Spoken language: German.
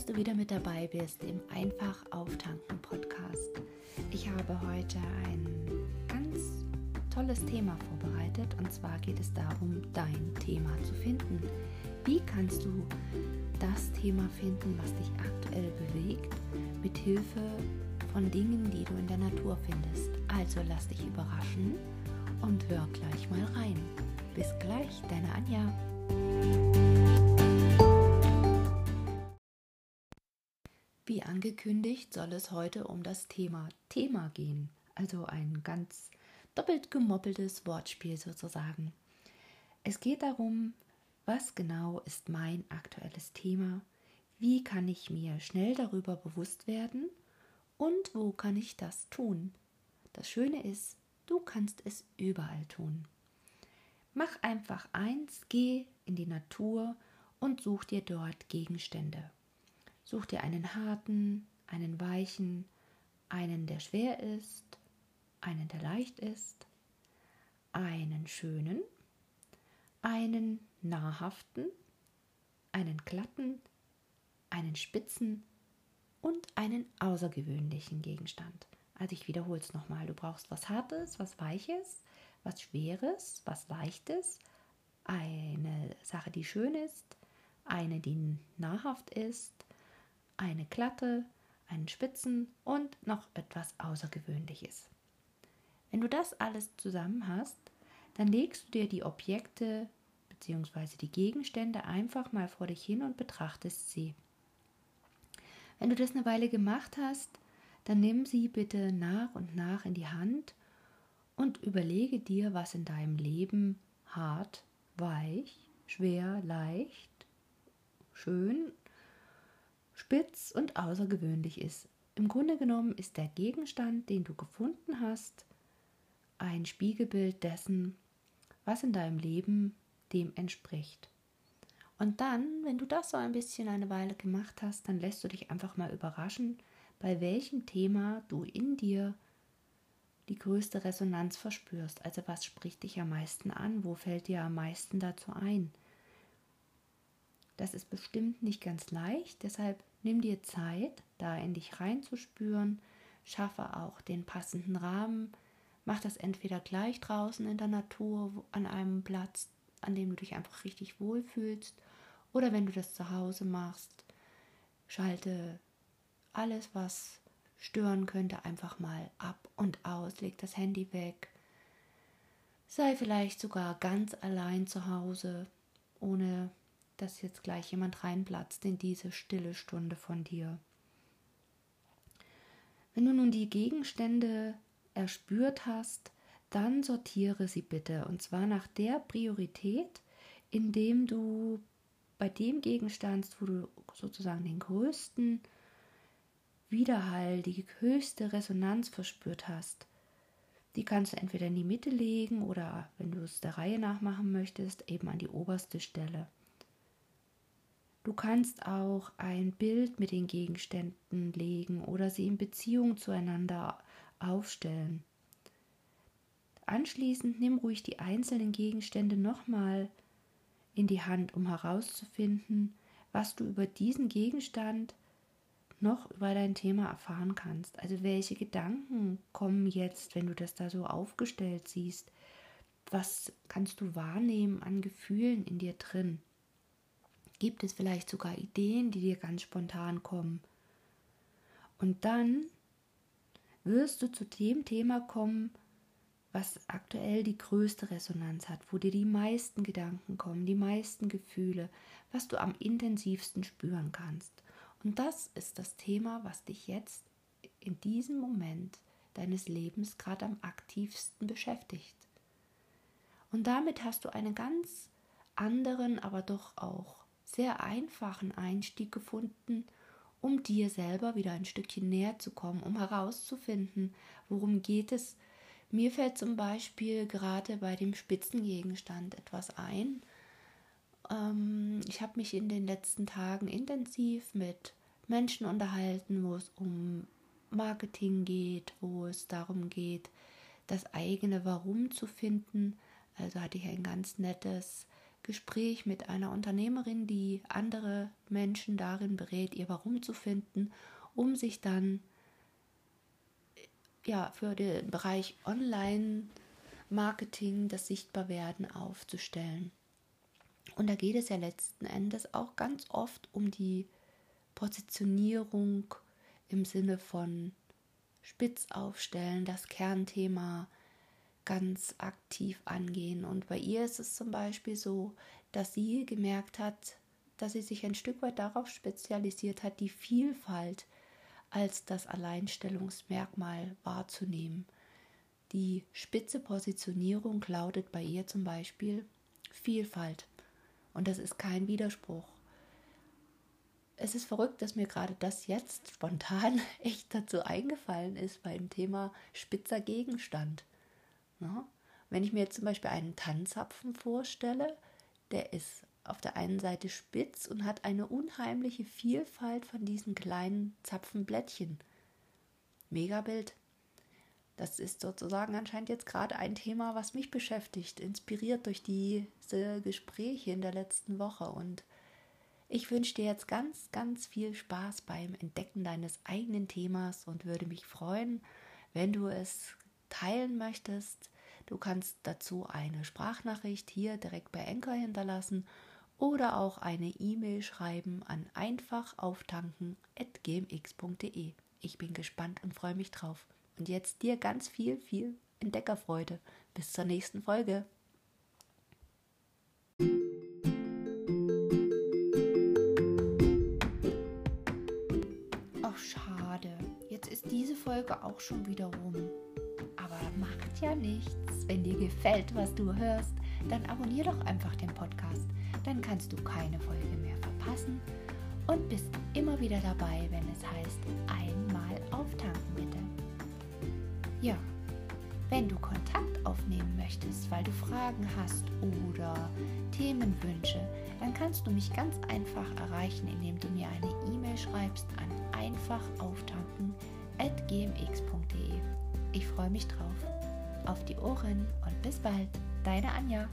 dass du wieder mit dabei bist im Einfach Auftanken Podcast. Ich habe heute ein ganz tolles Thema vorbereitet und zwar geht es darum, dein Thema zu finden. Wie kannst du das Thema finden, was dich aktuell bewegt, mit Hilfe von Dingen, die du in der Natur findest? Also lass dich überraschen und hör gleich mal rein. Bis gleich, deine Anja. Wie angekündigt, soll es heute um das Thema Thema gehen, also ein ganz doppelt gemoppeltes Wortspiel sozusagen. Es geht darum, was genau ist mein aktuelles Thema, wie kann ich mir schnell darüber bewusst werden und wo kann ich das tun. Das Schöne ist, du kannst es überall tun. Mach einfach eins, geh in die Natur und such dir dort Gegenstände. Such dir einen harten, einen weichen, einen, der schwer ist, einen, der leicht ist, einen schönen, einen nahrhaften, einen glatten, einen spitzen und einen außergewöhnlichen Gegenstand. Also ich wiederhole es nochmal. Du brauchst was Hartes, was Weiches, was Schweres, was Leichtes, eine Sache, die schön ist, eine, die nahrhaft ist, eine glatte, einen spitzen und noch etwas Außergewöhnliches. Wenn du das alles zusammen hast, dann legst du dir die Objekte bzw. die Gegenstände einfach mal vor dich hin und betrachtest sie. Wenn du das eine Weile gemacht hast, dann nimm sie bitte nach und nach in die Hand und überlege dir, was in deinem Leben hart, weich, schwer, leicht, schön spitz und außergewöhnlich ist. Im Grunde genommen ist der Gegenstand, den du gefunden hast, ein Spiegelbild dessen, was in deinem Leben dem entspricht. Und dann, wenn du das so ein bisschen eine Weile gemacht hast, dann lässt du dich einfach mal überraschen, bei welchem Thema du in dir die größte Resonanz verspürst. Also was spricht dich am meisten an? Wo fällt dir am meisten dazu ein? Das ist bestimmt nicht ganz leicht, deshalb nimm dir Zeit, da in dich reinzuspüren, schaffe auch den passenden Rahmen, mach das entweder gleich draußen in der Natur an einem Platz, an dem du dich einfach richtig wohlfühlst, oder wenn du das zu Hause machst, schalte alles, was stören könnte, einfach mal ab und aus, leg das Handy weg, sei vielleicht sogar ganz allein zu Hause, ohne dass jetzt gleich jemand reinplatzt in diese stille Stunde von dir. Wenn du nun die Gegenstände erspürt hast, dann sortiere sie bitte und zwar nach der Priorität, indem du bei dem Gegenstand, wo du sozusagen den größten Widerhall, die höchste Resonanz verspürt hast, die kannst du entweder in die Mitte legen oder, wenn du es der Reihe nach machen möchtest, eben an die oberste Stelle. Du kannst auch ein Bild mit den Gegenständen legen oder sie in Beziehung zueinander aufstellen. Anschließend nimm ruhig die einzelnen Gegenstände nochmal in die Hand, um herauszufinden, was du über diesen Gegenstand noch über dein Thema erfahren kannst. Also welche Gedanken kommen jetzt, wenn du das da so aufgestellt siehst? Was kannst du wahrnehmen an Gefühlen in dir drin? Gibt es vielleicht sogar Ideen, die dir ganz spontan kommen? Und dann wirst du zu dem Thema kommen, was aktuell die größte Resonanz hat, wo dir die meisten Gedanken kommen, die meisten Gefühle, was du am intensivsten spüren kannst. Und das ist das Thema, was dich jetzt in diesem Moment deines Lebens gerade am aktivsten beschäftigt. Und damit hast du einen ganz anderen, aber doch auch sehr einfachen Einstieg gefunden, um dir selber wieder ein Stückchen näher zu kommen, um herauszufinden, worum geht es. Mir fällt zum Beispiel gerade bei dem Spitzengegenstand etwas ein. Ähm, ich habe mich in den letzten Tagen intensiv mit Menschen unterhalten, wo es um Marketing geht, wo es darum geht, das eigene Warum zu finden. Also hatte ich ein ganz nettes Gespräch mit einer Unternehmerin, die andere Menschen darin berät, ihr Warum zu finden, um sich dann ja, für den Bereich Online-Marketing, das Sichtbarwerden aufzustellen. Und da geht es ja letzten Endes auch ganz oft um die Positionierung im Sinne von spitz aufstellen, das Kernthema ganz aktiv angehen. Und bei ihr ist es zum Beispiel so, dass sie gemerkt hat, dass sie sich ein Stück weit darauf spezialisiert hat, die Vielfalt als das Alleinstellungsmerkmal wahrzunehmen. Die spitze Positionierung lautet bei ihr zum Beispiel Vielfalt. Und das ist kein Widerspruch. Es ist verrückt, dass mir gerade das jetzt spontan echt dazu eingefallen ist beim Thema spitzer Gegenstand. Ja? Wenn ich mir jetzt zum Beispiel einen Tannzapfen vorstelle, der ist auf der einen Seite spitz und hat eine unheimliche Vielfalt von diesen kleinen Zapfenblättchen. Megabild. Das ist sozusagen anscheinend jetzt gerade ein Thema, was mich beschäftigt, inspiriert durch diese Gespräche in der letzten Woche. Und ich wünsche dir jetzt ganz, ganz viel Spaß beim Entdecken deines eigenen Themas und würde mich freuen, wenn du es teilen möchtest. Du kannst dazu eine Sprachnachricht hier direkt bei Enker hinterlassen oder auch eine E-Mail schreiben an einfachauftanken.gmx.de. Ich bin gespannt und freue mich drauf. Und jetzt dir ganz viel, viel Entdeckerfreude. Bis zur nächsten Folge. Ach, schade. Jetzt ist diese Folge auch schon wieder rum. Aber macht ja nichts. Wenn dir gefällt, was du hörst, dann abonnier doch einfach den Podcast dann kannst du keine Folge mehr verpassen und bist immer wieder dabei, wenn es heißt, einmal auftanken bitte. Ja, wenn du Kontakt aufnehmen möchtest, weil du Fragen hast oder Themenwünsche, dann kannst du mich ganz einfach erreichen, indem du mir eine E-Mail schreibst an einfachauftanken.gmx.de. Ich freue mich drauf. Auf die Ohren und bis bald, deine Anja.